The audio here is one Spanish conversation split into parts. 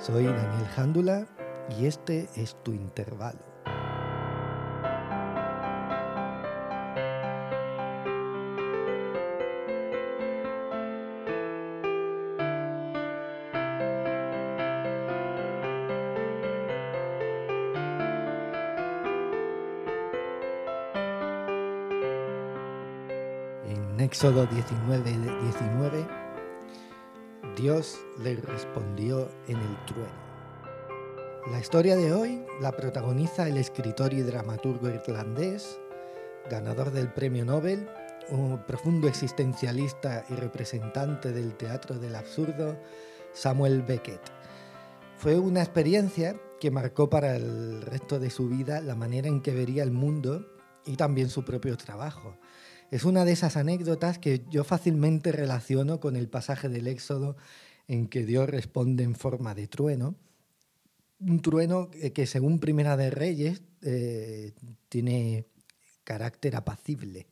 Soy Daniel Jándula y este es tu intervalo. En Éxodo 19, 19, Dios le respondió en el trueno. La historia de hoy la protagoniza el escritor y dramaturgo irlandés, ganador del Premio Nobel, un profundo existencialista y representante del teatro del absurdo, Samuel Beckett. Fue una experiencia que marcó para el resto de su vida la manera en que vería el mundo y también su propio trabajo. Es una de esas anécdotas que yo fácilmente relaciono con el pasaje del Éxodo en que Dios responde en forma de trueno. Un trueno que según Primera de Reyes eh, tiene carácter apacible.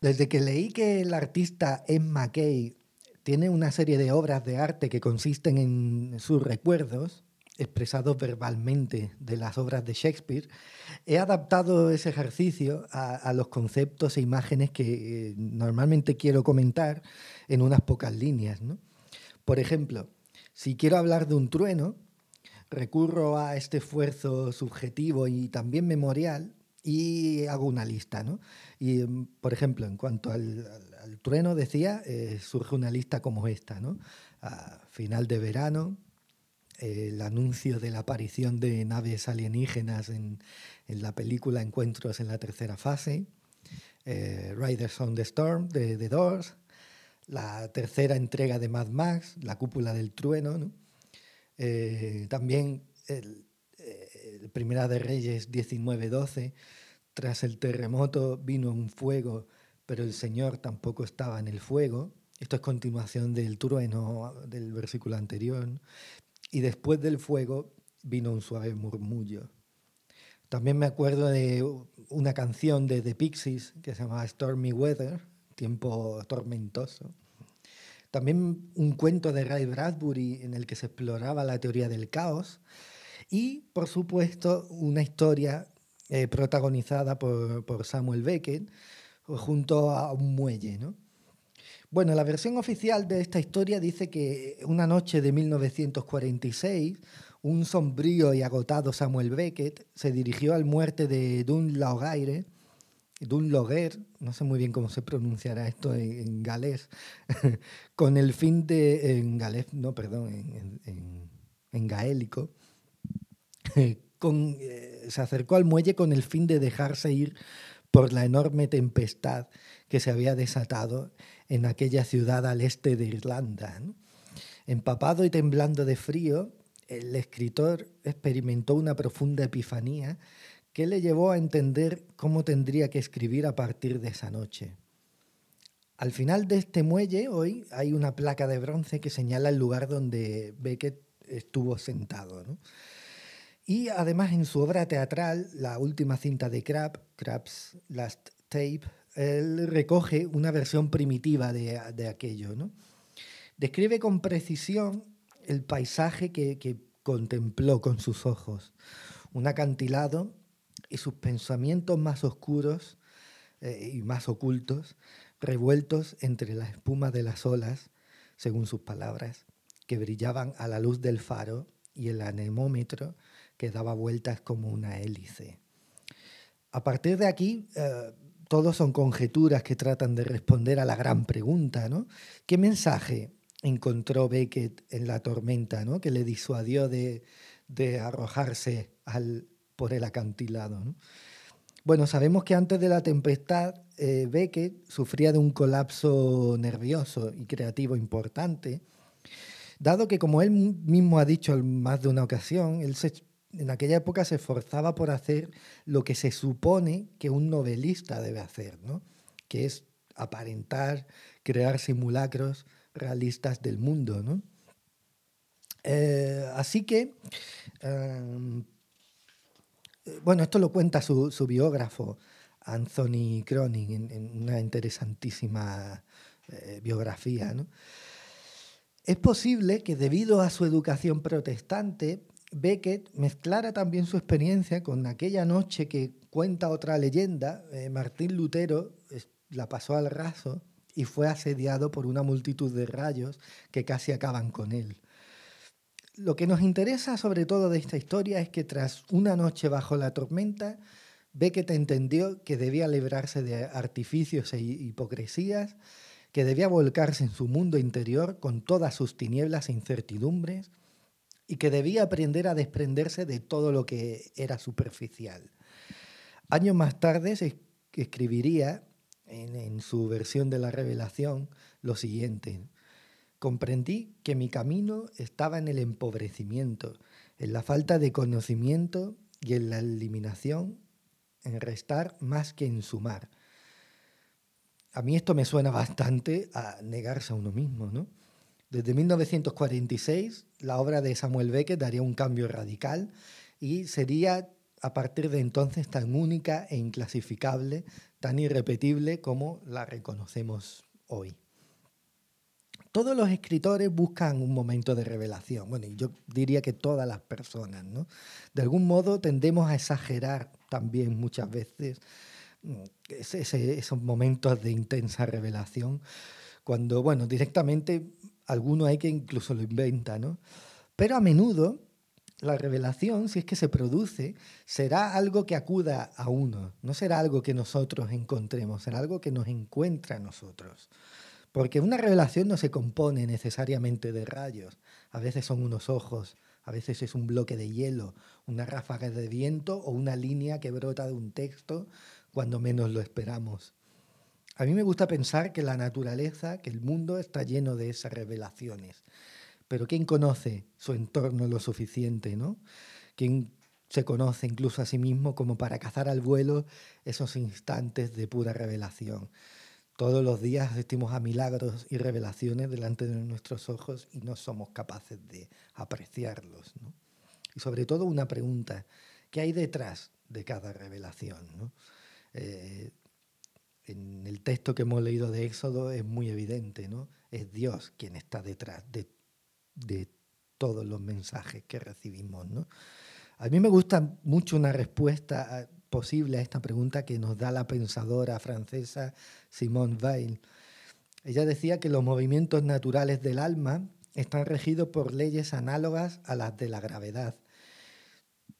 Desde que leí que el artista Emma McKay tiene una serie de obras de arte que consisten en sus recuerdos, expresados verbalmente de las obras de Shakespeare, he adaptado ese ejercicio a, los conceptos e imágenes que eh, normalmente quiero comentar en unas pocas líneas. Por ejemplo, si quiero hablar de un trueno, recurro a este esfuerzo subjetivo y también memorial y hago una lista. Y, em, por ejemplo, en cuanto al, trueno, decía, eh, surge una lista como esta. ¿no? A final de verano, el anuncio de la aparición de naves alienígenas en, la película Encuentros en la tercera fase, eh, Riders on the Storm de The Doors, la tercera entrega de Mad Max, La cúpula del trueno, eh, también el, el, Primera de Reyes 1912, tras el terremoto vino un fuego, pero el Señor tampoco estaba en el fuego. Esto es continuación del trueno del versículo anterior y después del fuego vino un suave murmullo. También me acuerdo de una canción de The Pixies que se llamaba Stormy Weather, tiempo tormentoso. También un cuento de Ray Bradbury en el que se exploraba la teoría del caos. Y, por supuesto, una historia eh, protagonizada por, por, Samuel Beckett junto a un muelle. ¿no? Bueno, la versión oficial de esta historia dice que una noche de 1946, un sombrío y agotado Samuel Beckett se dirigió al muerte de Dun Laogaire, Dun Loguer, no sé muy bien cómo se pronunciará esto en, galés, con el fin de, en galés, no, perdón, en, gaélico, eh, se acercó al muelle con el fin de dejarse ir por la enorme tempestad que se había desatado en aquella ciudad al este de Irlanda. Empapado y temblando de frío, el escritor experimentó una profunda epifanía que le llevó a entender cómo tendría que escribir a partir de esa noche. Al final de este muelle, hoy, hay una placa de bronce que señala el lugar donde Beckett estuvo sentado. Y además en su obra teatral, la última cinta de Crab, Crab's Last Tape, él recoge una versión primitiva de, aquello. ¿no? Describe con precisión el paisaje que, contempló con sus ojos, un acantilado y sus pensamientos más oscuros eh, y más ocultos, revueltos entre la espuma de las olas, según sus palabras, que brillaban a la luz del faro y el anemómetro que daba vueltas como una hélice. A partir de aquí, eh, todos son conjeturas que tratan de responder a la gran pregunta, ¿no? ¿Qué mensaje encontró Beckett en la tormenta, ¿no? Que le disuadió de, arrojarse al, por el acantilado, Bueno, sabemos que antes de la tempestad, eh, Beckett sufría de un colapso nervioso y creativo importante, dado que, como él mismo ha dicho en más de una ocasión, él se en aquella época se esforzaba por hacer lo que se supone que un novelista debe hacer, ¿no? que es aparentar, crear simulacros realistas del mundo. ¿no? Eh, así que, em, bueno, esto lo cuenta su, biógrafo, Anthony Cronin, en, una interesantísima eh, biografía. ¿no? Es posible que debido a su educación protestante, Beckett mezclara también su experiencia con aquella noche que cuenta otra leyenda. Eh, Martín Lutero la pasó al raso y fue asediado por una multitud de rayos que casi acaban con él. Lo que nos interesa sobre todo de esta historia es que tras una noche bajo la tormenta, Beckett entendió que debía librarse de artificios e hipocresías, que debía volcarse en su mundo interior con todas sus tinieblas e incertidumbres y que debía aprender a desprenderse de todo lo que era superficial. Años más tarde escribiría en, su versión de la revelación lo siguiente. Comprendí que mi camino estaba en el empobrecimiento, en la falta de conocimiento y en la eliminación, en restar más que en sumar. A mí esto me suena bastante a negarse a uno mismo, ¿no? Desde 1946, la obra de Samuel Beckett daría un cambio radical y sería a partir de entonces tan única e inclasificable, tan irrepetible como la reconocemos hoy. Todos los escritores buscan un momento de revelación. Bueno, yo diría que todas las personas, ¿no? De algún modo tendemos a exagerar también muchas veces mm, esos momentos de intensa revelación, cuando, bueno, directamente alguno hay que incluso lo inventa, ¿no? Pero a menudo la revelación, si es que se produce, será algo que acuda a uno, no será algo que nosotros encontremos, será algo que nos encuentra a nosotros. Porque una revelación no se compone necesariamente de rayos, a veces son unos ojos, a veces es un bloque de hielo, una ráfaga de viento o una línea que brota de un texto cuando menos lo esperamos. A mí me gusta pensar que la naturaleza, que el mundo está lleno de esas revelaciones pero ¿quién conoce su entorno lo suficiente, no? ¿Quién se conoce incluso a sí mismo como para cazar al vuelo esos instantes de pura revelación? Todos los días asistimos a milagros y revelaciones delante de nuestros ojos y no somos capaces de apreciarlos. Y sobre todo una pregunta, ¿qué hay detrás de cada revelación? ¿no? Eh, en el texto que hemos leído de Éxodo es muy evidente, ¿no? Es Dios quien está detrás de todos los mensajes que recibimos. ¿no? A mí me gusta mucho una respuesta posible a esta pregunta que nos da la pensadora francesa Simone Weil. Ella decía que los movimientos naturales del alma están regidos por leyes análogas a las de la gravedad.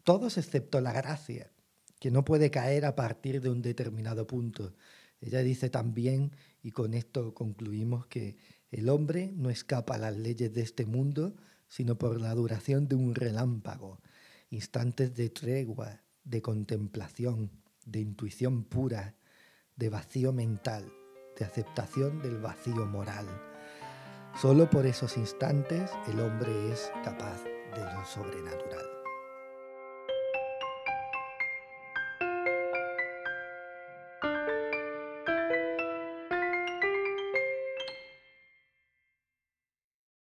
Todos excepto la gracia, que no puede caer a partir de un determinado punto. Ella dice también, y con esto concluimos, que el hombre no escapa a las leyes de este mundo, sino por la duración de un relámpago, instantes de tregua, de contemplación, de intuición pura, de vacío mental, de aceptación del vacío moral. Solo por esos instantes el hombre es capaz de lo sobrenatural.